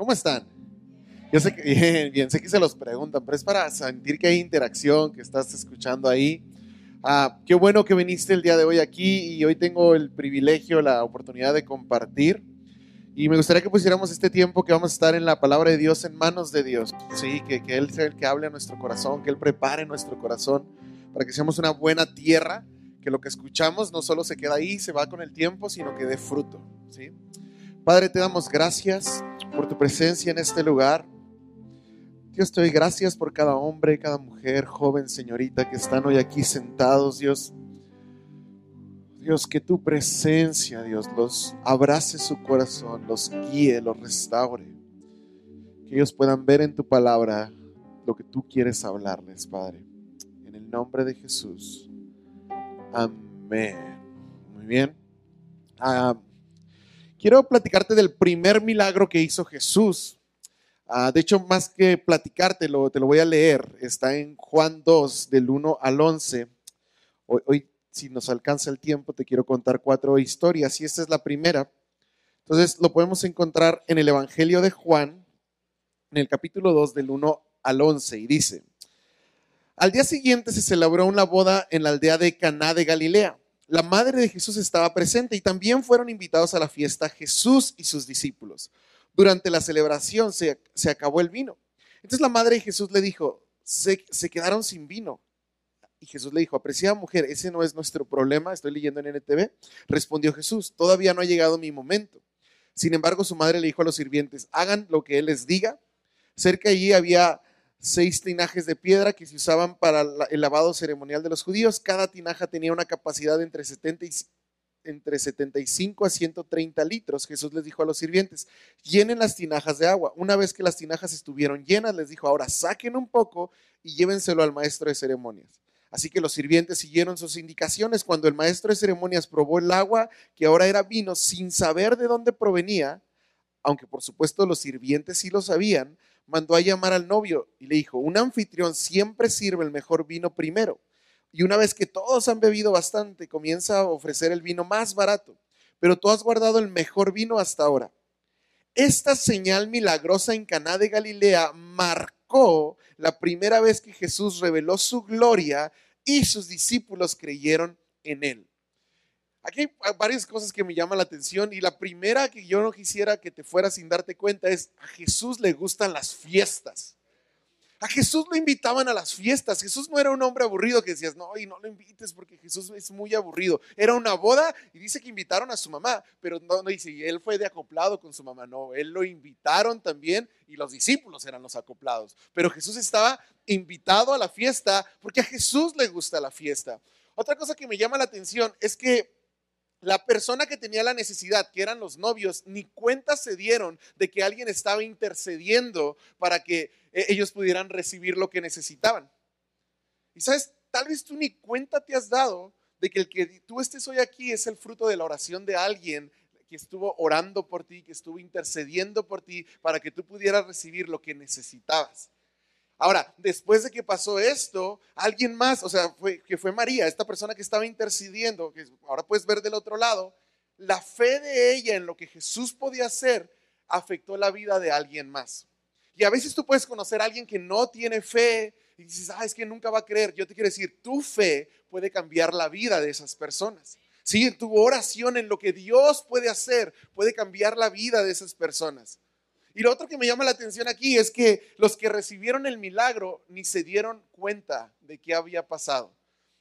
¿Cómo están? Yo sé que bien, bien, sé que se los preguntan, pero es para sentir que hay interacción, que estás escuchando ahí. Ah, qué bueno que viniste el día de hoy aquí y hoy tengo el privilegio, la oportunidad de compartir. Y me gustaría que pusiéramos este tiempo que vamos a estar en la palabra de Dios en manos de Dios. Sí, que, que Él sea el que hable a nuestro corazón, que Él prepare nuestro corazón para que seamos una buena tierra, que lo que escuchamos no solo se queda ahí, se va con el tiempo, sino que dé fruto. ¿sí? Padre, te damos gracias por tu presencia en este lugar. Dios, te doy gracias por cada hombre, cada mujer, joven, señorita que están hoy aquí sentados, Dios. Dios, que tu presencia, Dios, los abrace su corazón, los guíe, los restaure. Que ellos puedan ver en tu palabra lo que tú quieres hablarles, Padre. En el nombre de Jesús. Amén. Muy bien. Ah, quiero platicarte del primer milagro que hizo Jesús. Ah, de hecho, más que platicártelo, te lo voy a leer. Está en Juan 2, del 1 al 11. Hoy, hoy, si nos alcanza el tiempo, te quiero contar cuatro historias y esta es la primera. Entonces, lo podemos encontrar en el Evangelio de Juan, en el capítulo 2, del 1 al 11, y dice, al día siguiente se celebró una boda en la aldea de Caná de Galilea. La madre de Jesús estaba presente y también fueron invitados a la fiesta Jesús y sus discípulos. Durante la celebración se, se acabó el vino. Entonces la madre de Jesús le dijo, se, se quedaron sin vino. Y Jesús le dijo, apreciada mujer, ese no es nuestro problema, estoy leyendo en NTV. Respondió Jesús, todavía no ha llegado mi momento. Sin embargo, su madre le dijo a los sirvientes, hagan lo que él les diga. Cerca allí había seis tinajes de piedra que se usaban para el lavado ceremonial de los judíos. Cada tinaja tenía una capacidad entre, 70 y, entre 75 a 130 litros. Jesús les dijo a los sirvientes, llenen las tinajas de agua. Una vez que las tinajas estuvieron llenas, les dijo, ahora saquen un poco y llévenselo al maestro de ceremonias. Así que los sirvientes siguieron sus indicaciones. Cuando el maestro de ceremonias probó el agua, que ahora era vino, sin saber de dónde provenía, aunque por supuesto los sirvientes sí lo sabían, mandó a llamar al novio y le dijo, un anfitrión siempre sirve el mejor vino primero. Y una vez que todos han bebido bastante, comienza a ofrecer el vino más barato. Pero tú has guardado el mejor vino hasta ahora. Esta señal milagrosa en Caná de Galilea marcó la primera vez que Jesús reveló su gloria y sus discípulos creyeron en él. Aquí hay varias cosas que me llaman la atención y la primera que yo no quisiera que te fuera sin darte cuenta es a Jesús le gustan las fiestas. A Jesús lo invitaban a las fiestas. Jesús no era un hombre aburrido que decías, no, y no lo invites porque Jesús es muy aburrido. Era una boda y dice que invitaron a su mamá, pero no, no dice, él fue de acoplado con su mamá. No, él lo invitaron también y los discípulos eran los acoplados. Pero Jesús estaba invitado a la fiesta porque a Jesús le gusta la fiesta. Otra cosa que me llama la atención es que la persona que tenía la necesidad, que eran los novios, ni cuenta se dieron de que alguien estaba intercediendo para que eh, ellos pudieran recibir lo que necesitaban. Y sabes, tal vez tú ni cuenta te has dado de que el que tú estés hoy aquí es el fruto de la oración de alguien que estuvo orando por ti, que estuvo intercediendo por ti para que tú pudieras recibir lo que necesitabas. Ahora, después de que pasó esto, alguien más, o sea, que fue María, esta persona que estaba intercediendo, que ahora puedes ver del otro lado, la fe de ella en lo que Jesús podía hacer afectó la vida de alguien más. Y a veces tú puedes conocer a alguien que no tiene fe y dices, ah, es que nunca va a creer. Yo te quiero decir, tu fe puede cambiar la vida de esas personas. Sí, tu oración en lo que Dios puede hacer puede cambiar la vida de esas personas. Y lo otro que me llama la atención aquí es que los que recibieron el milagro ni se dieron cuenta de qué había pasado.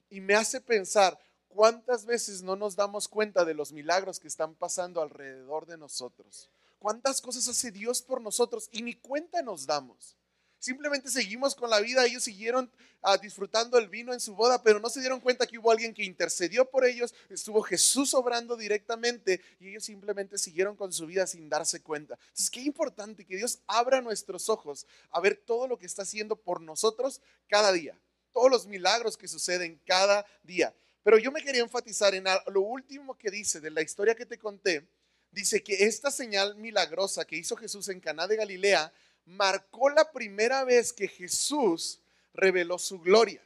Y me hace pensar cuántas veces no nos damos cuenta de los milagros que están pasando alrededor de nosotros. Cuántas cosas hace Dios por nosotros y ni cuenta nos damos. Simplemente seguimos con la vida, ellos siguieron uh, disfrutando el vino en su boda, pero no se dieron cuenta que hubo alguien que intercedió por ellos, estuvo Jesús obrando directamente y ellos simplemente siguieron con su vida sin darse cuenta. Entonces, qué importante que Dios abra nuestros ojos a ver todo lo que está haciendo por nosotros cada día, todos los milagros que suceden cada día. Pero yo me quería enfatizar en lo último que dice de la historia que te conté. Dice que esta señal milagrosa que hizo Jesús en Caná de Galilea marcó la primera vez que Jesús reveló su gloria.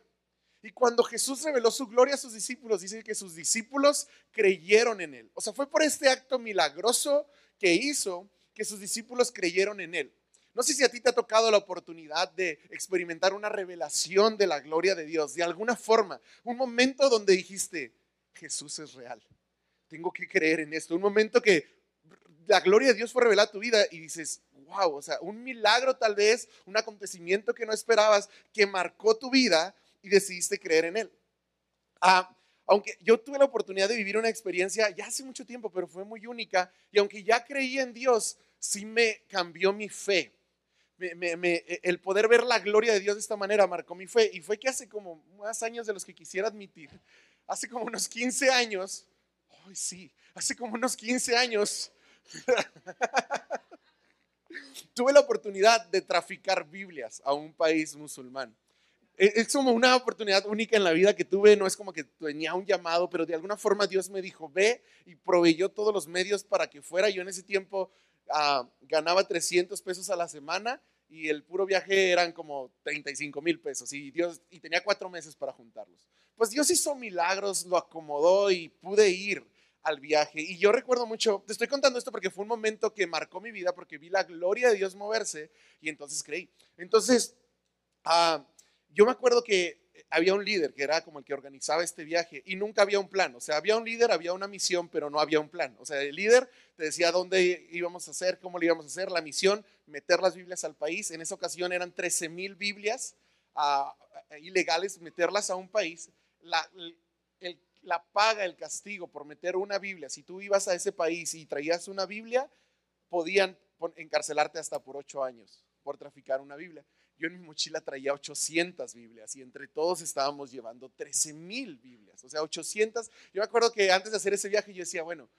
Y cuando Jesús reveló su gloria a sus discípulos, dice que sus discípulos creyeron en él. O sea, fue por este acto milagroso que hizo que sus discípulos creyeron en él. No sé si a ti te ha tocado la oportunidad de experimentar una revelación de la gloria de Dios, de alguna forma, un momento donde dijiste, Jesús es real, tengo que creer en esto, un momento que la gloria de Dios fue revelada a tu vida y dices, wow, o sea, un milagro tal vez, un acontecimiento que no esperabas, que marcó tu vida y decidiste creer en él. Ah, aunque yo tuve la oportunidad de vivir una experiencia ya hace mucho tiempo, pero fue muy única, y aunque ya creí en Dios, sí me cambió mi fe. el poder ver la gloria de Dios de esta manera marcó mi fe. Y fue que hace como más años de los que quisiera admitir, hace como unos 15 años, ay sí, hace como unos 15 años, tuve la oportunidad de traficar Biblias a un país musulmán. E, es como una oportunidad única en la vida que tuve, no es como que tenía un llamado, pero de alguna forma Dios me dijo, ve y proveyó todos los medios para que fuera. Yo en ese tiempo ah, ganaba 300 pesos a la semana y el puro viaje eran como 35 mil pesos y, Dios, y tenía cuatro meses para juntarlos. Pues Dios hizo milagros, lo acomodó y pude ir al viaje. Y yo recuerdo mucho, te estoy contando esto porque fue un momento que marcó mi vida, porque vi la gloria de Dios moverse y entonces creí. Entonces, ah, yo me acuerdo que había un líder que era como el que organizaba este viaje y nunca había un plan. O sea, había un líder, había una misión, pero no había un plan. O sea, el líder te decía dónde íbamos a hacer, cómo le íbamos a hacer, la misión, meter las Biblias al país. En esa ocasión eran 13 mil Biblias ah, ilegales, meterlas a un país. La, la paga, el castigo por meter una Biblia, si tú ibas a ese país y traías una Biblia, podían encarcelarte hasta por ocho años por traficar una Biblia. Yo en mi mochila traía 800 Biblias y entre todos estábamos llevando 13 mil Biblias, o sea, 800. Yo me acuerdo que antes de hacer ese viaje yo decía, bueno,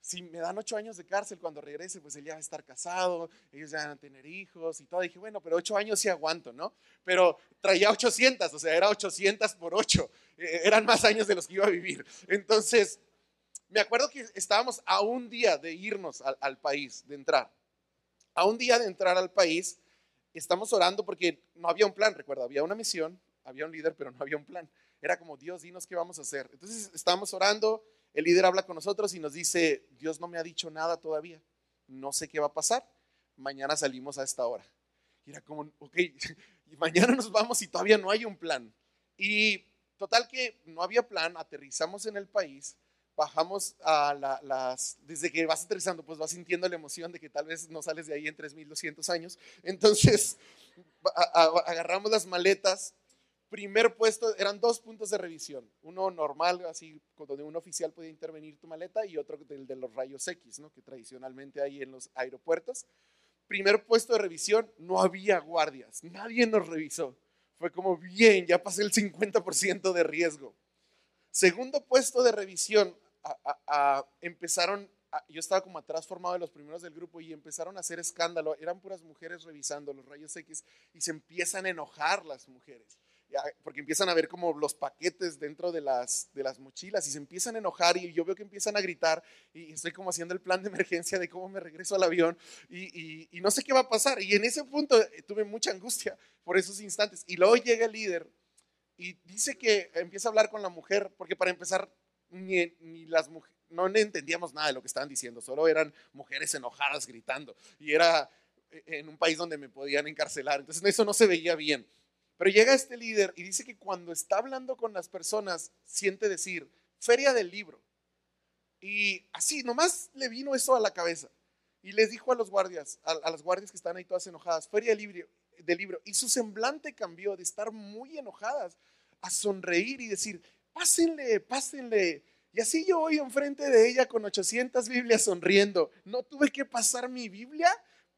si me dan ocho años de cárcel cuando regrese, pues él ya va a estar casado, ellos ya van a tener hijos y todo. dije, bueno, pero ocho años sí aguanto, ¿no? Pero traía 800, o sea, era 800 por ocho. E, eran más años de los que iba a vivir. Entonces, me acuerdo que estábamos a un día de irnos al, al país, de entrar. A un día de entrar al país, estamos orando porque no había un plan, recuerda, había una misión, había un líder, pero no había un plan. Era como, Dios, dinos qué vamos a hacer. Entonces, estábamos orando el líder habla con nosotros y nos dice, Dios no me ha dicho nada todavía, no sé qué va a pasar, mañana salimos a esta hora. Y era como, ok, mañana nos vamos y todavía no hay un plan. Y total que no había plan, aterrizamos en el país, bajamos a las, desde que vas aterrizando, pues vas sintiendo la emoción de que tal vez no sales de ahí en 3.200 años. Entonces, agarramos las maletas primer puesto, eran dos puntos de revisión, uno normal, así, donde un oficial podía intervenir tu maleta y otro del de los rayos X, ¿no? que tradicionalmente hay en los aeropuertos. Primer puesto de revisión, no había guardias, nadie nos revisó. Fue como, bien, ya pasé el 50% de riesgo. Segundo puesto de revisión, empezaron, yo estaba como atrás formado de los primeros del grupo y empezaron a hacer escándalo, eran puras mujeres revisando los rayos X y se empiezan a enojar las mujeres porque empiezan a ver como los paquetes dentro de las, de las mochilas y se empiezan a enojar y yo veo que empiezan a gritar y estoy como haciendo el plan de emergencia de cómo me regreso al avión y, y, no sé qué va a pasar. Y en ese punto eh, tuve mucha angustia por esos instantes. Y luego llega el líder y dice que empieza a hablar con la mujer, porque para empezar, ni, ni las mujeres, no entendíamos nada de lo que estaban diciendo, solo eran mujeres enojadas gritando y era eh, en un país donde me podían encarcelar. Entonces eso no se veía bien. Pero llega este líder y dice que cuando está hablando con las personas, siente decir, feria del libro. Y así, nomás le vino eso a la cabeza. Y les dijo a los guardias, a, las guardias que están ahí todas enojadas, feria del libro, del libro. Y su semblante cambió de estar muy enojadas a sonreír y decir, pásenle, pásenle. Y así yo voy enfrente de ella con 800 Biblias sonriendo. No tuve que pasar mi Biblia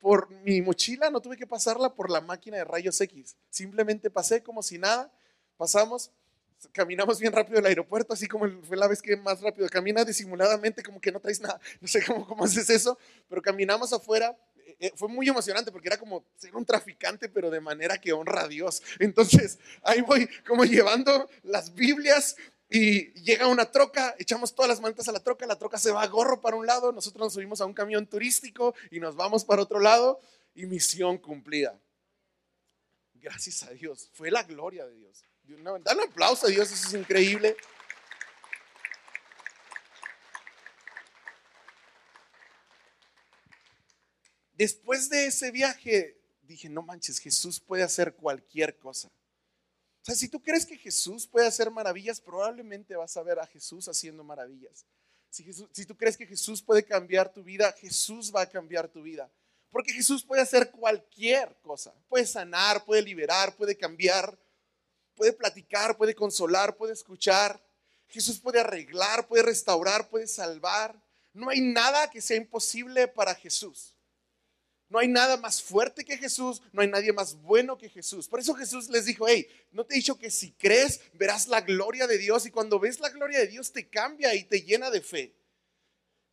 por mi mochila, no tuve que pasarla por la máquina de rayos X. Simplemente pasé como si nada, pasamos, caminamos bien rápido al aeropuerto, así como fue la vez que más rápido. Camina disimuladamente como que no traes nada. No sé cómo, cómo haces eso, pero caminamos afuera. Eh, eh, fue muy emocionante porque era como ser un traficante, pero de manera que honra a Dios. Entonces, ahí voy como llevando las Biblias, y llega una troca, echamos todas las mantas a la troca, la troca se va a gorro para un lado, nosotros nos subimos a un camión turístico y nos vamos para otro lado y misión cumplida. Gracias a Dios, fue la gloria de Dios. Dale un aplauso a Dios, eso es increíble. después de ese viaje dije, no manches, Jesús puede hacer cualquier cosa. O sea, si tú crees que Jesús puede hacer maravillas, probablemente vas a ver a Jesús haciendo maravillas. Si, si tú crees que Jesús puede cambiar tu vida, Jesús va a cambiar tu vida. Porque Jesús puede hacer cualquier cosa. Puede sanar, puede liberar, puede cambiar, puede platicar, puede consolar, puede escuchar. Jesús puede arreglar, puede restaurar, puede salvar. No hay nada que sea imposible para Jesús. No hay nada más fuerte que Jesús, no hay nadie más bueno que Jesús. Por eso Jesús les dijo, hey, no te he dicho que si crees verás la gloria de Dios y cuando ves la gloria de Dios te cambia y te llena de fe.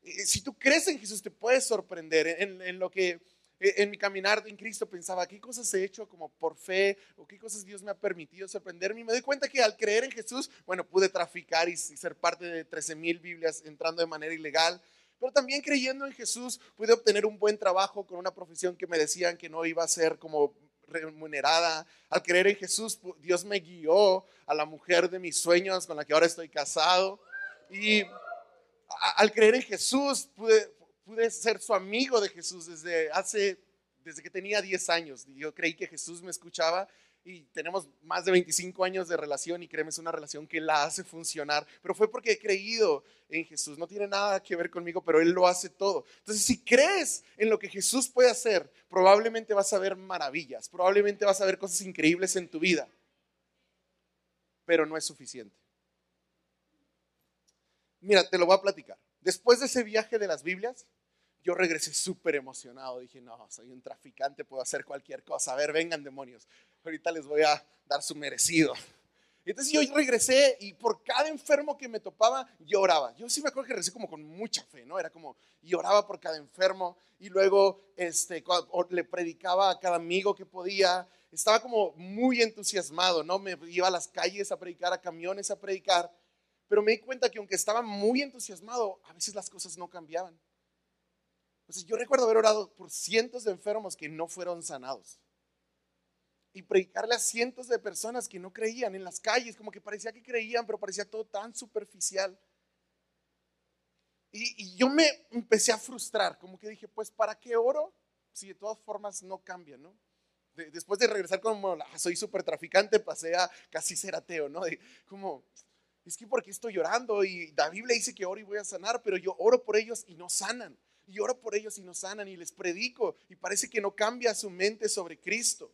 Eh, si tú crees en Jesús te puedes sorprender en, lo que eh, en mi caminar en Cristo pensaba, ¿qué cosas he hecho como por fe o qué cosas Dios me ha permitido sorprenderme? Y me doy cuenta que al creer en Jesús, bueno, pude traficar y ser parte de 13 mil Biblias entrando de manera ilegal pero también creyendo en Jesús pude obtener un buen trabajo con una profesión que me decían que no iba a ser como remunerada. Al creer en Jesús, Dios me guió a la mujer de mis sueños con la que ahora estoy casado. Y al creer en Jesús, pude, pude ser su amigo de Jesús desde hace, desde que tenía 10 años. Yo creí que Jesús me escuchaba y tenemos más de 25 años de relación y créeme, es una relación que la hace funcionar, pero fue porque he creído en Jesús, no tiene nada que ver conmigo, pero Él lo hace todo. Entonces, si crees en lo que Jesús puede hacer, probablemente vas a ver maravillas, probablemente vas a ver cosas increíbles en tu vida, pero no es suficiente. Mira, te lo voy a platicar. Después de ese viaje de las Biblias, yo regresé súper emocionado. Dije, no, soy un traficante, puedo hacer cualquier cosa. A ver, vengan demonios. Ahorita les voy a dar su merecido. Entonces yo regresé y por cada enfermo que me topaba, lloraba. Yo sí me acuerdo que regresé como con mucha fe, ¿no? Era como lloraba por cada enfermo y luego este, le predicaba a cada amigo que podía. Estaba como muy entusiasmado, ¿no? Me iba a las calles a predicar, a camiones a predicar. Pero me di cuenta que aunque estaba muy entusiasmado, a veces las cosas no cambiaban. Entonces yo recuerdo haber orado por cientos de enfermos que no fueron sanados. Y predicarle a cientos de personas que no creían en las calles, como que parecía que creían, pero parecía todo tan superficial. Y, yo me empecé a frustrar, como que dije, pues ¿para qué oro si de todas formas no cambia, no? después de regresar como ah, soy súper traficante, pasé a casi ser ateo, ¿no? como, es que porque estoy llorando y David le dice que oro y voy a sanar, pero yo oro por ellos y no sanan y oro por ellos y no sanan y les predico y parece que no cambia su mente sobre Cristo.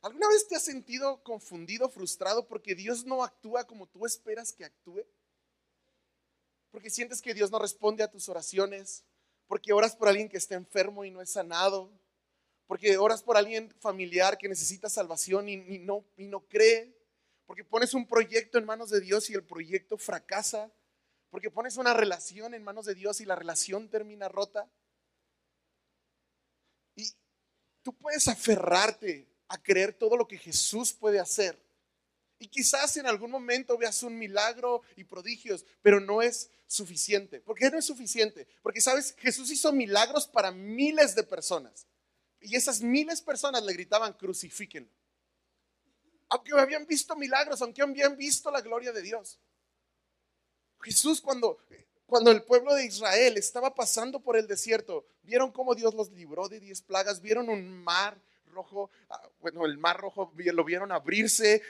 ¿Alguna vez te has sentido confundido, frustrado porque Dios no actúa como tú esperas que actúe? Porque sientes que Dios no responde a tus oraciones, porque oras por alguien que está enfermo y no es sanado, porque oras por alguien familiar que necesita salvación y, no, y no cree, porque pones un proyecto en manos de Dios y el proyecto fracasa porque pones una relación en manos de Dios y la relación termina rota. Y tú puedes aferrarte a creer todo lo que Jesús puede hacer. Y quizás en algún momento veas un milagro y prodigios, pero no es suficiente. ¿Por qué no es suficiente? Porque, ¿sabes? Jesús hizo milagros para miles de personas. Y esas miles de personas le gritaban, crucifíquenlo. Aunque habían visto milagros, aunque habían visto la gloria de Dios. Jesús cuando, cuando el pueblo de Israel estaba pasando por el desierto, vieron cómo Dios los libró de diez plagas, vieron un mar rojo, ah, bueno, el mar rojo lo vieron abrirse,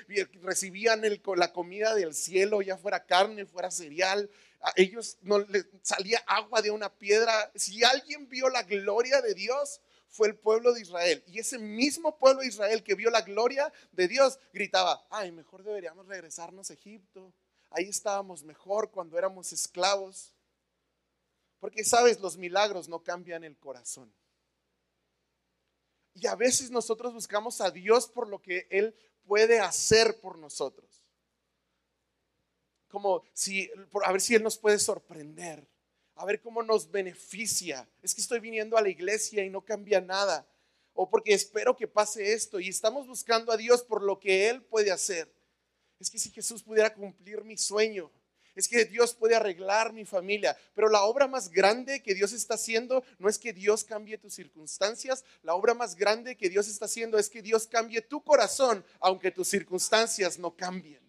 recibían la comida del cielo, ya fuera carne, fuera cereal, a ellos no les salía agua de una piedra. Si alguien vio la gloria de Dios, fue el pueblo de Israel. Y ese mismo pueblo de Israel que vio la gloria de Dios gritaba, ay, mejor deberíamos regresarnos a Egipto. Ahí estábamos mejor cuando éramos esclavos. Porque sabes, los milagros no cambian el corazón. Y a veces nosotros buscamos a Dios por lo que Él puede hacer por nosotros. Como si, a ver si Él nos puede sorprender, a ver cómo nos beneficia. Es que estoy viniendo a la iglesia y no cambia nada. O porque espero que pase esto y estamos buscando a Dios por lo que Él puede hacer es que si Jesús pudiera cumplir mi sueño, es que Dios puede arreglar mi familia. Pero la obra más grande que Dios está haciendo no es que Dios cambie tus circunstancias, la obra más grande que Dios está haciendo es que Dios cambie tu corazón, aunque tus circunstancias no cambien.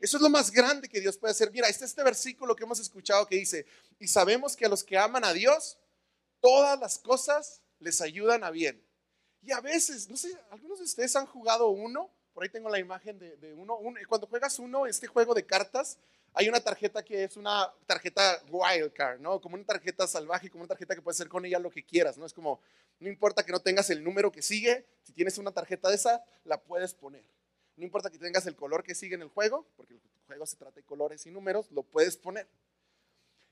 Eso es lo más grande que Dios puede hacer. Mira, este este versículo que hemos escuchado que dice, y sabemos que a los que aman a Dios, todas las cosas les ayudan a bien. Y a veces, no sé, algunos de ustedes han jugado uno, por ahí tengo la imagen de, uno, cuando juegas uno, este juego de cartas, hay una tarjeta que es una tarjeta wild card, ¿no? Como una tarjeta salvaje, como una tarjeta que puedes hacer con ella lo que quieras, ¿no? Es como, no importa que no tengas el número que sigue, si tienes una tarjeta de esa, la puedes poner. No importa que tengas el color que sigue en el juego, porque el juego se trata de colores y números, lo puedes poner.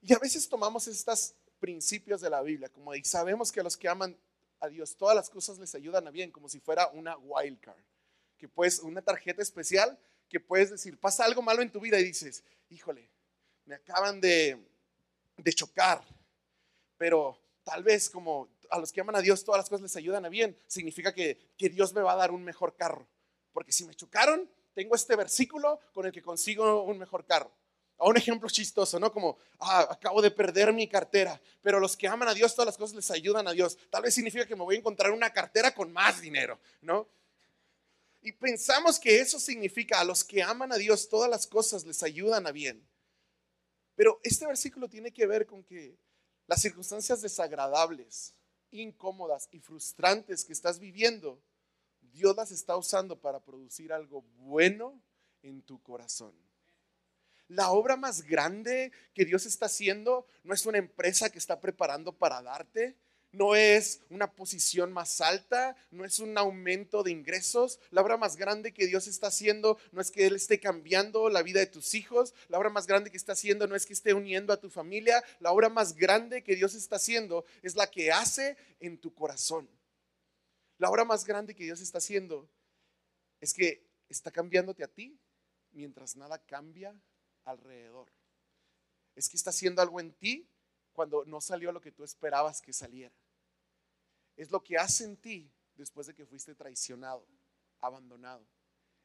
Y a veces tomamos estos principios de la Biblia, como y sabemos que a los que aman a Dios todas las cosas les ayudan a bien, como si fuera una wild card, que puedes, una tarjeta especial que puedes decir, pasa algo malo en tu vida y dices, híjole, me acaban de, de chocar, pero tal vez como a los que aman a Dios todas las cosas les ayudan a bien, significa que, que Dios me va a dar un mejor carro, porque si me chocaron, tengo este versículo con el que consigo un mejor carro. A un ejemplo chistoso, ¿no? Como, ah, acabo de perder mi cartera, pero los que aman a Dios, todas las cosas les ayudan a Dios. Tal vez significa que me voy a encontrar una cartera con más dinero, ¿no? Y pensamos que eso significa a los que aman a Dios, todas las cosas les ayudan a bien. Pero este versículo tiene que ver con que las circunstancias desagradables, incómodas y frustrantes que estás viviendo, Dios las está usando para producir algo bueno en tu corazón. La obra más grande que Dios está haciendo no es una empresa que está preparando para darte, no es una posición más alta, no es un aumento de ingresos. La obra más grande que Dios está haciendo no es que Él esté cambiando la vida de tus hijos. La obra más grande que está haciendo no es que esté uniendo a tu familia. La obra más grande que Dios está haciendo es la que hace en tu corazón. La obra más grande que Dios está haciendo es que está cambiándote a ti mientras nada cambia alrededor. Es que está haciendo algo en ti cuando no salió lo que tú esperabas que saliera. Es lo que hace en ti después de que fuiste traicionado, abandonado.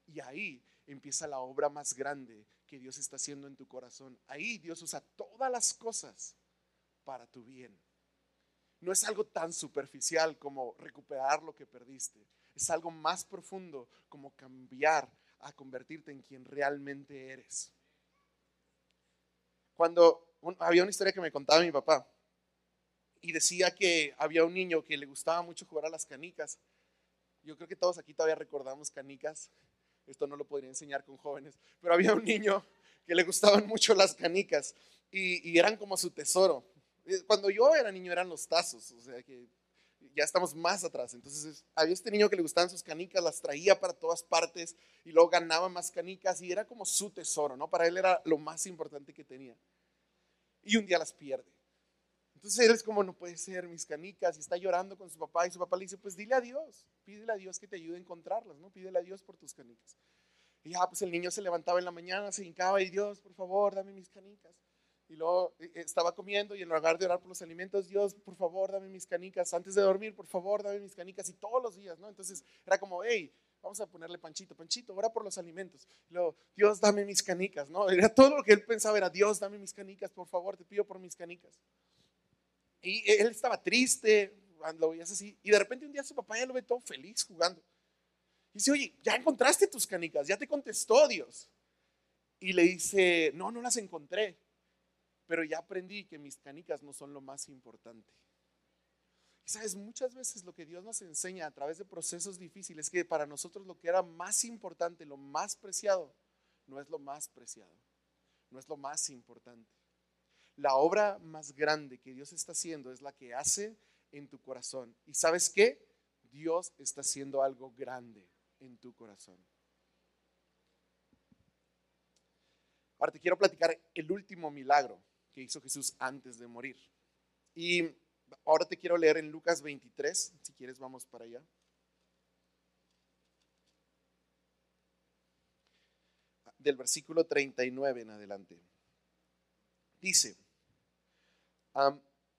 Y ahí empieza la obra más grande que Dios está haciendo en tu corazón. Ahí Dios usa todas las cosas para tu bien. No es algo tan superficial como recuperar lo que perdiste. Es algo más profundo como cambiar a convertirte en quien realmente eres. Cuando había una historia que me contaba mi papá y decía que había un niño que le gustaba mucho jugar a las canicas. Yo creo que todos aquí todavía recordamos canicas. Esto no lo podría enseñar con jóvenes, pero había un niño que le gustaban mucho las canicas y, eran como su tesoro. Eh, cuando yo era niño eran los tazos, o sea que ya estamos más atrás. Entonces había este niño que le gustaban sus canicas, las traía para todas partes y luego ganaba más canicas y era como su tesoro, ¿no? Para él era lo más importante que tenía y un día las pierde. Entonces él es como, no puede ser mis canicas y está llorando con su papá y su papá le dice, pues dile a Dios, pídele a Dios que te ayude a encontrarlas, ¿no? Pídele a Dios por tus canicas. Y ya, pues el niño se levantaba en la mañana, se hincaba y Dios, por favor, dame mis canicas. Y luego eh, eh, estaba comiendo y en lugar de orar por los alimentos, Dios, por favor, dame mis canicas. Antes de dormir, por favor, dame mis canicas. Y todos los días, ¿no? Entonces era como, hey, vamos a ponerle panchito, panchito, ora por los alimentos. luego, Dios, dame mis canicas, ¿no? Era todo lo que él pensaba, era Dios, dame mis canicas, por favor, te pido por mis canicas. Y él estaba triste, lo veías así, y de repente un día su papá ya lo ve todo feliz jugando. Y dice, oye, ya encontraste tus canicas, ya te contestó Dios. Y le dice, no, no las encontré, pero ya aprendí que mis canicas no son lo más importante. Sabes, muchas veces lo que Dios nos enseña a través de procesos difíciles es que para nosotros lo que era más importante, lo más preciado, no es lo más preciado, no es lo más importante. La obra más grande que Dios está haciendo es la que hace en tu corazón. ¿Y sabes qué? Dios está haciendo algo grande en tu corazón. Ahora te quiero platicar el último milagro que hizo Jesús antes de morir. Y Ahora te quiero leer en Lucas 23, si quieres vamos para allá. Del versículo 39 en adelante. Dice,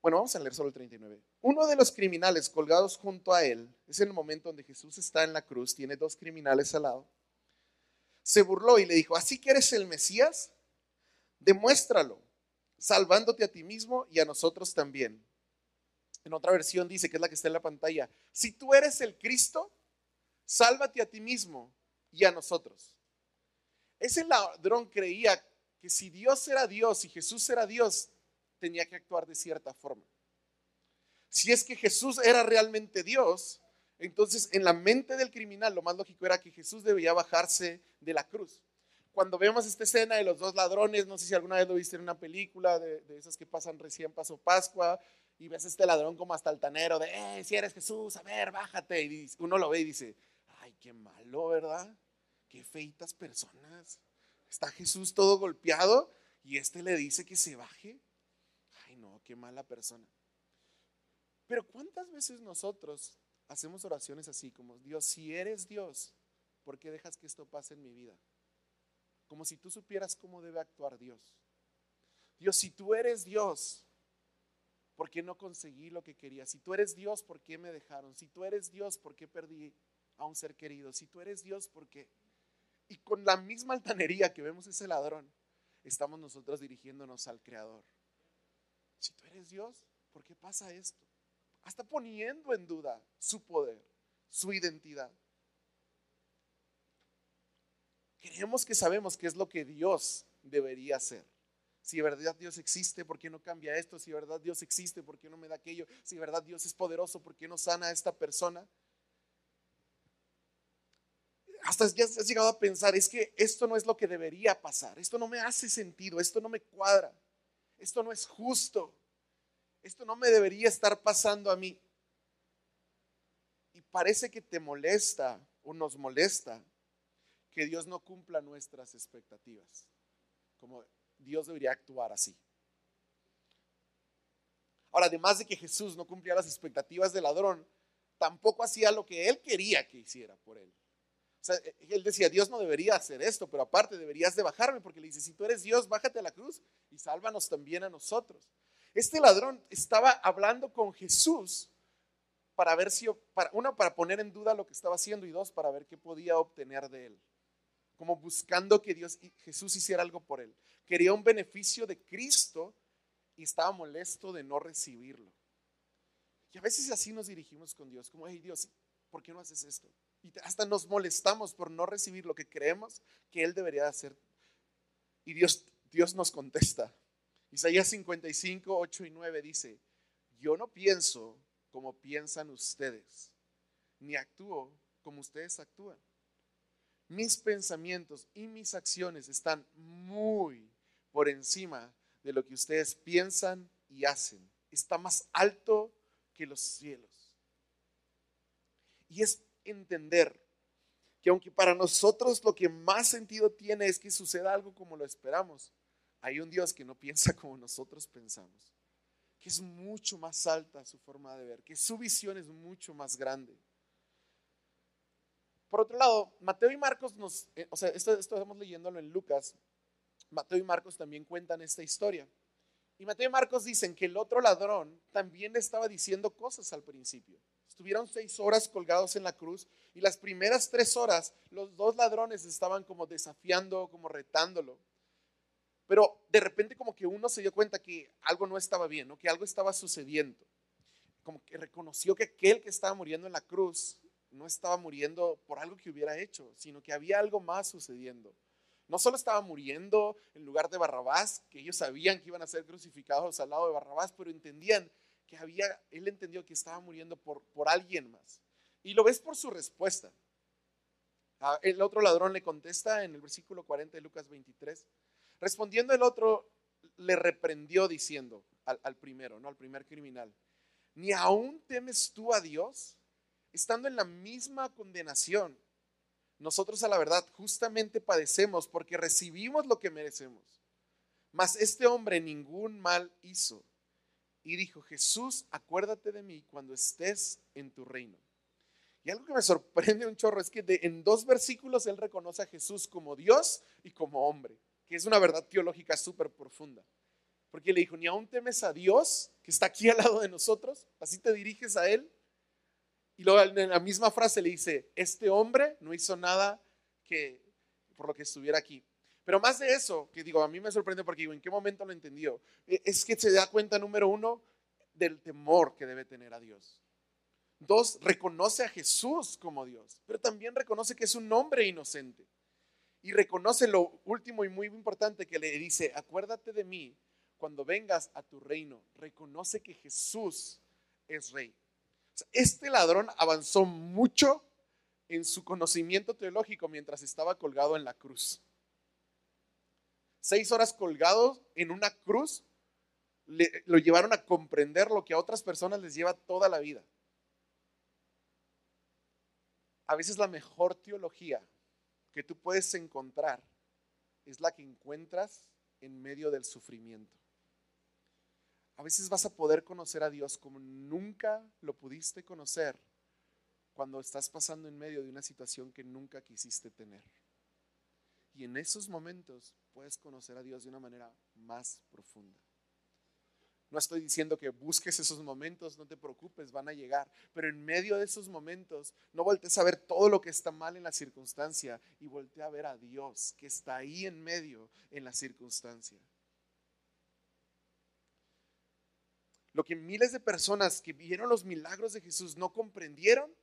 bueno, vamos a leer solo el 39. Uno de los criminales colgados junto a él, es el momento donde Jesús está en la cruz, tiene dos criminales al lado, se burló y le dijo, ¿así que eres el Mesías? Demuéstralo, salvándote a ti mismo y a nosotros también. En otra versión dice, que es la que está en la pantalla, si tú eres el Cristo, sálvate a ti mismo y a nosotros. Ese ladrón creía que si Dios era Dios y Jesús era Dios, tenía que actuar de cierta forma. Si es que Jesús era realmente Dios, entonces en la mente del criminal lo más lógico era que Jesús debía bajarse de la cruz. Cuando vemos esta escena de los dos ladrones, no sé si alguna vez lo viste en una película de, esas que pasan recién pasó Pascua, y ves a este ladrón como hasta altanero de, eh, si eres Jesús, a ver, bájate. Y uno lo ve y dice, ay, qué malo, ¿verdad? Qué feitas personas. Está Jesús todo golpeado y este le dice que se baje. Ay, no, qué mala persona. Pero ¿cuántas veces nosotros hacemos oraciones así como, Dios, si eres Dios, ¿por qué dejas que esto pase en mi vida? Como si tú supieras cómo debe actuar Dios. Dios, si tú eres Dios, ¿por qué no conseguí lo que quería? Si tú eres Dios, ¿por qué me dejaron? Si tú eres Dios, ¿por qué perdí a un ser querido? Si tú eres Dios, ¿por qué? Y con la misma altanería que vemos ese ladrón, estamos nosotros dirigiéndonos al Creador. Si tú eres Dios, ¿por qué pasa esto? Hasta poniendo en duda su poder, su identidad. Creemos que sabemos qué es lo que Dios debería hacer. Si verdad Dios existe, ¿por qué no cambia esto? Si verdad Dios existe, ¿por qué no me da aquello? Si de verdad Dios es poderoso, ¿por qué no sana a esta persona? hasta ya has llegado a pensar, es que esto no es lo que debería pasar, esto no me hace sentido, esto no me cuadra, esto no es justo, esto no me debería estar pasando a mí. Y parece que te molesta o nos molesta que Dios no cumpla nuestras expectativas, como Dios debería actuar así. Ahora, además de que Jesús no cumplía las expectativas del ladrón, tampoco hacía lo que él quería que hiciera por él sea, e, él decía, Dios no debería hacer esto, pero aparte deberías de bajarme, porque le dice, si tú eres Dios, bájate a la cruz y sálvanos también a nosotros. Este ladrón estaba hablando con Jesús para ver si, para, uno, para poner en duda lo que estaba haciendo y dos, para ver qué podía obtener de él. Como buscando que Dios, Jesús hiciera algo por él. Quería un beneficio de Cristo y estaba molesto de no recibirlo. Y a veces así nos dirigimos con Dios, como, hey Dios, ¿por qué no haces esto? Y hasta nos molestamos por no recibir lo que creemos que Él debería hacer. Y Dios, Dios nos contesta. Isaías 55, 8 y 9 dice, yo no pienso como piensan ustedes, ni actúo como ustedes actúan. Mis pensamientos y mis acciones están muy por encima de lo que ustedes piensan y hacen. Está más alto que los cielos. Y es entender que aunque para nosotros lo que más sentido tiene es que suceda algo como lo esperamos, hay un Dios que no piensa como nosotros pensamos, que es mucho más alta su forma de ver, que su visión es mucho más grande. Por otro lado, Mateo y Marcos nos, eh, o sea, esto, estamos leyéndolo en Lucas, Mateo y Marcos también cuentan esta historia. Y Mateo y Marcos dicen que el otro ladrón también le estaba diciendo cosas al principio. Estuvieron seis horas colgados en la cruz y las primeras tres horas los dos ladrones estaban como desafiando, como retándolo. Pero de repente como que uno se dio cuenta que algo no estaba bien, ¿no? que algo estaba sucediendo. Como que reconoció que aquel que estaba muriendo en la cruz no estaba muriendo por algo que hubiera hecho, sino que había algo más sucediendo. No solo estaba muriendo en lugar de Barrabás, que ellos sabían que iban a ser crucificados al lado de Barrabás, pero entendían que había, él entendió que estaba muriendo por, por alguien más. Y lo ves por su respuesta. Ah, el otro ladrón le contesta en el versículo 40 de Lucas 23. Respondiendo el otro, le reprendió diciendo al, al primero, no al primer criminal, ¿ni aún temes tú a Dios? Estando en la misma condenación, nosotros a la verdad justamente padecemos porque recibimos lo que merecemos. Mas este hombre ningún mal hizo y dijo, Jesús, acuérdate de mí cuando estés en tu reino. Y algo que me sorprende un chorro es que en dos versículos él reconoce a Jesús como Dios y como hombre, que es una verdad teológica súper profunda. Porque le dijo, ni aún temes a Dios, que está aquí al lado de nosotros, así te diriges a Él. Y luego en la misma frase le dice, este hombre no hizo nada que por lo que estuviera aquí. Pero más de eso, que digo, a mí me sorprende porque digo, ¿en qué momento lo entendió? E, es que se da cuenta, número uno, del temor que debe tener a Dios. Dos, reconoce a Jesús como Dios, pero también reconoce que es un hombre inocente. Y reconoce lo último y muy importante que le dice, acuérdate de mí cuando vengas a tu reino. Reconoce que Jesús es rey. Este ladrón avanzó mucho en su conocimiento teológico mientras estaba colgado en la cruz. Seis horas colgado en una cruz lo llevaron a comprender lo que a otras personas les lleva toda la vida. A veces la mejor teología que tú puedes encontrar es la que encuentras en medio del sufrimiento. A veces vas a poder conocer a Dios como nunca lo pudiste conocer cuando estás pasando en medio de una situación que nunca quisiste tener. Y en esos momentos puedes conocer a Dios de una manera más profunda. No estoy diciendo que busques esos momentos, no te preocupes, van a llegar. Pero en medio de esos momentos, no voltees a ver todo lo que está mal en la circunstancia y voltea a ver a Dios que está ahí en medio en la circunstancia. Lo que miles de personas que vieron los milagros de Jesús no comprendieron,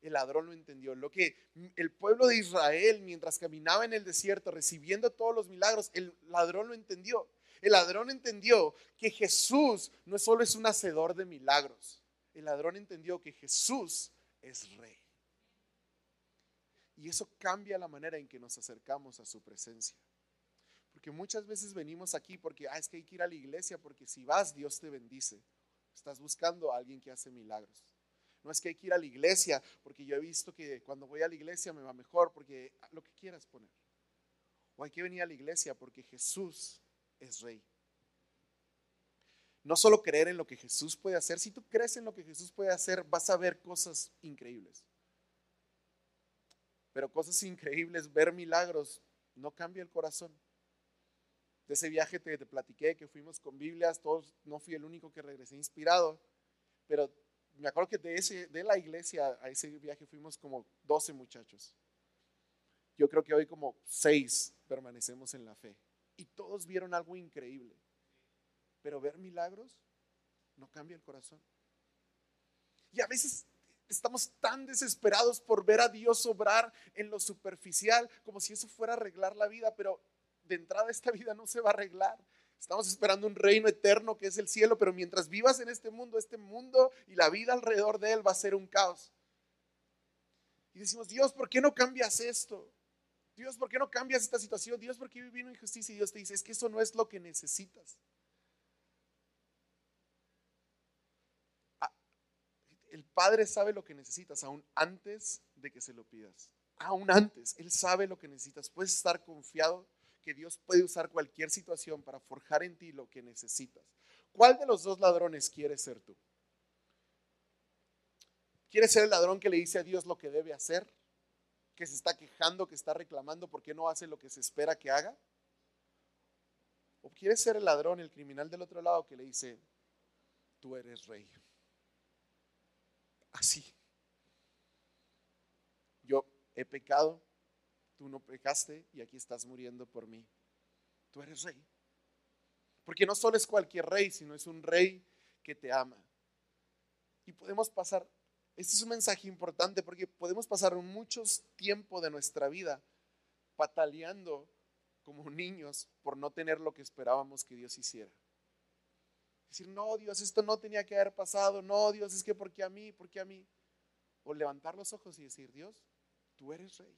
el ladrón lo entendió. Lo que el pueblo de Israel, mientras caminaba en el desierto recibiendo todos los milagros, el ladrón lo entendió. El ladrón entendió que Jesús no solo es un hacedor de milagros, el ladrón entendió que Jesús es rey. Y eso cambia la manera en que nos acercamos a su presencia. Porque muchas veces venimos aquí porque ah, es que hay que ir a la iglesia porque si vas Dios te bendice. Estás buscando a alguien que hace milagros. No es que hay que ir a la iglesia, porque yo he visto que cuando voy a la iglesia me va mejor, porque lo que quieras poner. O hay que venir a la iglesia porque Jesús es rey. No solo creer en lo que Jesús puede hacer, si tú crees en lo que Jesús puede hacer, vas a ver cosas increíbles. Pero cosas increíbles, ver milagros, no cambia el corazón de ese viaje te, te, platiqué que fuimos con Biblias, todos, no fui el único que regresé inspirado, pero me acuerdo que de, ese, de la iglesia a ese viaje fuimos como 12 muchachos. Yo creo que hoy como 6 permanecemos en la fe. Y todos vieron algo increíble. Pero ver milagros no cambia el corazón. Y a veces estamos tan desesperados por ver a Dios obrar en lo superficial, como si eso fuera arreglar la vida, pero de entrada esta vida no se va a arreglar. Estamos esperando un reino eterno que es el cielo, pero mientras vivas en este mundo, este mundo y la vida alrededor de él va a ser un caos. Y decimos, Dios, ¿por qué no cambias esto? Dios, ¿por qué no cambias esta situación? Dios, ¿por qué vivimos injusticia? Y Dios te dice, es que eso no es lo que necesitas. Ah, el Padre sabe lo que necesitas aún antes de que se lo pidas. Aún antes, Él sabe lo que necesitas. Puedes estar confiado que Dios puede usar cualquier situación para forjar en ti lo que necesitas. ¿Cuál de los dos ladrones quieres ser tú? ¿Quieres ser el ladrón que le dice a Dios lo que debe hacer? ¿Que se está quejando, que está reclamando porque no hace lo que se espera que haga? ¿O quieres ser el ladrón, el criminal del otro lado que le dice, tú eres rey? Así. Yo he pecado, tú no pecaste y aquí estás muriendo por mí. Tú eres rey. Porque no solo es cualquier rey, sino es un rey que te ama. Y podemos pasar, este es un mensaje importante porque podemos pasar muchos tiempo de nuestra vida pataleando como niños por no tener lo que esperábamos que Dios hiciera. Decir, no, Dios, esto no tenía que haber pasado. No, Dios, es que porque a mí, porque a mí. O levantar los ojos y decir, Dios, tú eres rey.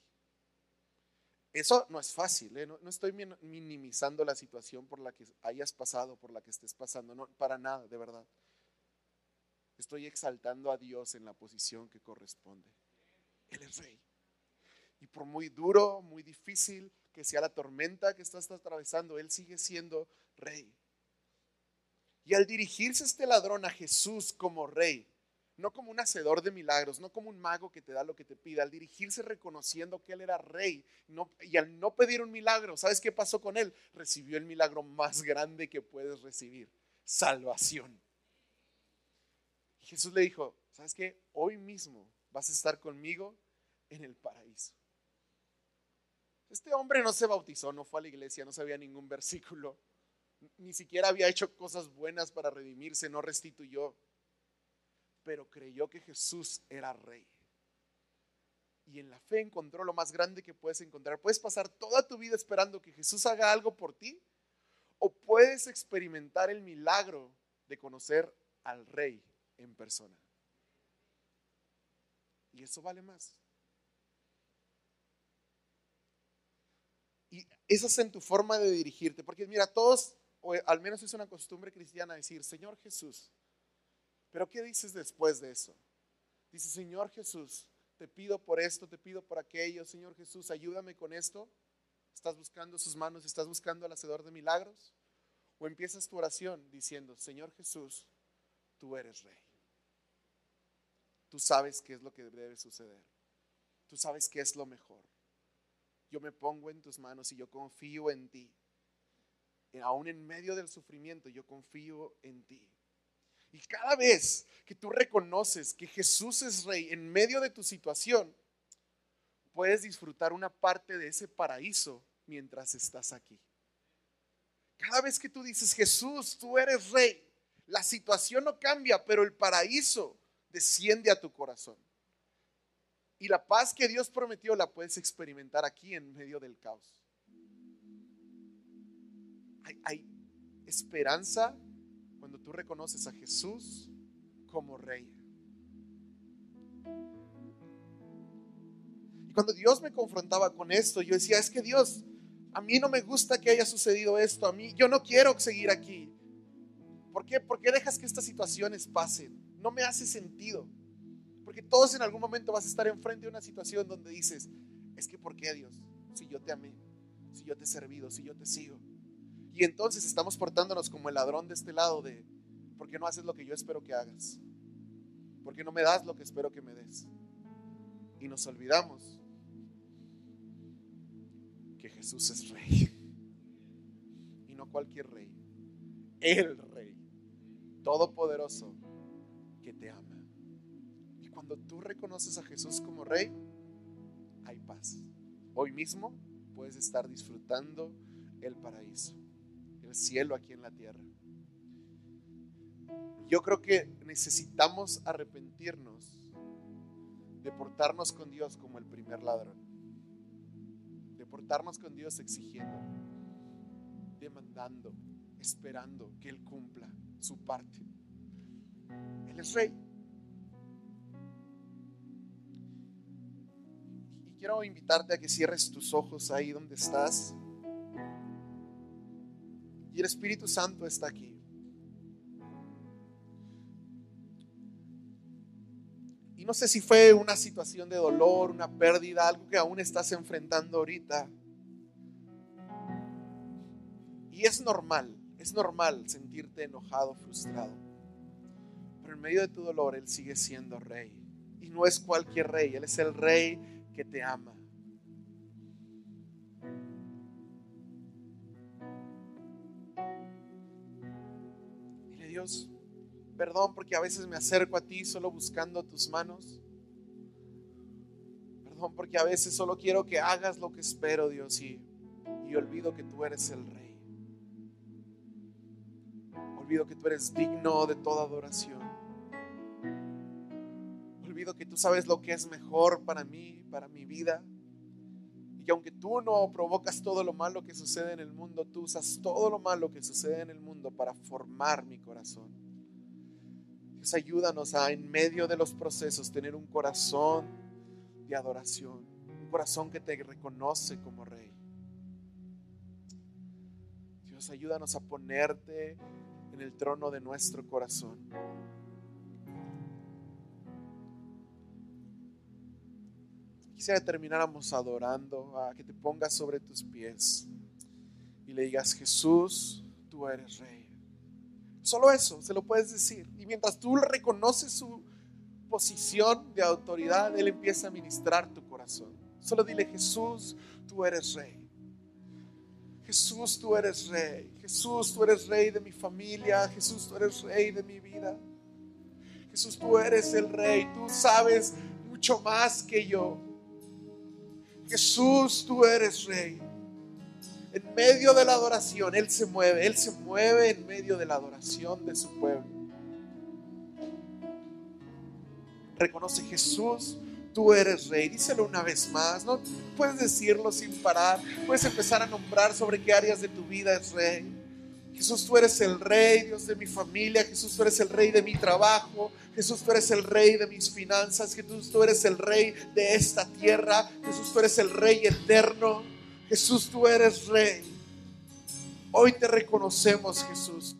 Eso no es fácil, ¿eh? no, estoy minimizando la situación por la que hayas pasado, por la que estés pasando, no, para nada, de verdad. Estoy exaltando a Dios en la posición que corresponde. Él es rey. Y por muy duro, muy difícil que sea la tormenta que estás atravesando, Él sigue siendo rey. Y al dirigirse este ladrón a Jesús como rey, no como un hacedor de milagros, no como un mago que te da lo que te pida, al dirigirse reconociendo que él era rey y al no pedir un milagro, ¿sabes qué pasó con él? Recibió el milagro más grande que puedes recibir, salvación. Jesús le dijo, ¿sabes qué? Hoy mismo vas a estar conmigo en el paraíso. Este hombre no se bautizó, no fue a la iglesia, no sabía ningún versículo, ni siquiera había hecho cosas buenas para redimirse, no restituyó pero creyó que Jesús era rey. Y en la fe encontró lo más grande que puedes encontrar. Puedes pasar toda tu vida esperando que Jesús haga algo por ti, o puedes experimentar el milagro de conocer al rey en persona. Y eso vale más. Y esa es en tu forma de dirigirte. Porque mira, todos, o al menos es una costumbre cristiana decir, Señor Jesús. Pero ¿qué dices después de eso? Dice, Señor Jesús, te pido por esto, te pido por aquello. Señor Jesús, ayúdame con esto. ¿Estás buscando sus manos? ¿Estás buscando al hacedor de milagros? O empiezas tu oración diciendo, Señor Jesús, tú eres rey. Tú sabes qué es lo que debe suceder. Tú sabes qué es lo mejor. Yo me pongo en tus manos y yo confío en ti. aún en medio del sufrimiento, yo confío en ti. Y cada vez que tú reconoces que Jesús es rey en medio de tu situación, puedes disfrutar una parte de ese paraíso mientras estás aquí. Cada vez que tú dices, Jesús, tú eres rey, la situación no cambia, pero el paraíso desciende a tu corazón. Y la paz que Dios prometió la puedes experimentar aquí en medio del caos. Hay, esperanza cuando tú reconoces a Jesús como rey. Y cuando Dios me confrontaba con esto, yo decía, es que Dios, a mí no me gusta que haya sucedido esto, a mí yo no quiero seguir aquí. ¿Por qué? ¿Por qué dejas que estas situaciones pasen? No me hace sentido. Porque todos en algún momento vas a estar enfrente de una situación donde dices, es que ¿por qué Dios? Si yo te amé, si yo te he servido, si yo te sigo. Y entonces estamos portándonos como el ladrón de este lado de, ¿por qué no haces lo que yo espero que hagas? ¿Por qué no me das lo que espero que me des? Y nos olvidamos que Jesús es rey. Y no cualquier rey. El rey. Todopoderoso que te ama. Y cuando tú reconoces a Jesús como rey, hay paz. Hoy mismo puedes estar disfrutando el paraíso, el cielo aquí en la tierra. Yo creo que necesitamos arrepentirnos de portarnos con Dios como el primer ladrón, de portarnos con Dios exigiendo, demandando, esperando que Él cumpla su parte. Él es rey. Y quiero invitarte a que cierres tus ojos ahí donde estás. Y el Espíritu Santo está aquí. Y no sé si fue una situación de dolor, una pérdida, algo que aún estás enfrentando ahorita. Y es normal, es normal sentirte enojado, frustrado en medio de tu dolor Él sigue siendo rey. Y no es cualquier rey, Él es el rey que te ama. Perdón porque a veces me acerco a ti solo buscando tus manos. Perdón porque a veces solo quiero que hagas lo que espero, Dios, y, y olvido que tú eres el rey. Olvido que tú eres digno de toda adoración que tú sabes lo que es mejor para mí, para mi vida. Que aunque tú no provocas todo lo malo que sucede en el mundo, tú usas todo lo malo que sucede en el mundo para formar mi corazón. Dios, ayúdanos a en medio de los procesos tener un corazón de adoración, un corazón que te reconoce como rey. Dios, ayúdanos a ponerte en el trono de nuestro corazón. Quisiera que termináramos adorando, a que te pongas sobre tus pies y le digas, Jesús, tú eres rey. Solo eso, se lo puedes decir. Y mientras tú reconoces su posición de autoridad, Él empieza a ministrar tu corazón. Solo dile, Jesús, tú eres rey. Jesús, tú eres rey. Jesús, tú eres rey de mi familia. Jesús, tú eres rey de mi vida. Jesús, tú eres el rey. Tú sabes mucho más que yo. Jesús, tú eres rey. En medio de la adoración, Él se mueve, Él se mueve en medio de la adoración de su pueblo. Reconoce Jesús, tú eres rey. Díselo una vez más, no puedes decirlo sin parar. Puedes empezar a nombrar sobre qué áreas de tu vida es rey. Jesús, tú eres el rey, Dios de mi familia. Jesús, tú eres el rey de mi trabajo. Jesús, tú eres el rey de mis finanzas. Jesús, tú eres el rey de esta tierra. Jesús, tú eres el rey eterno. Jesús, tú eres rey. Hoy te reconocemos, Jesús,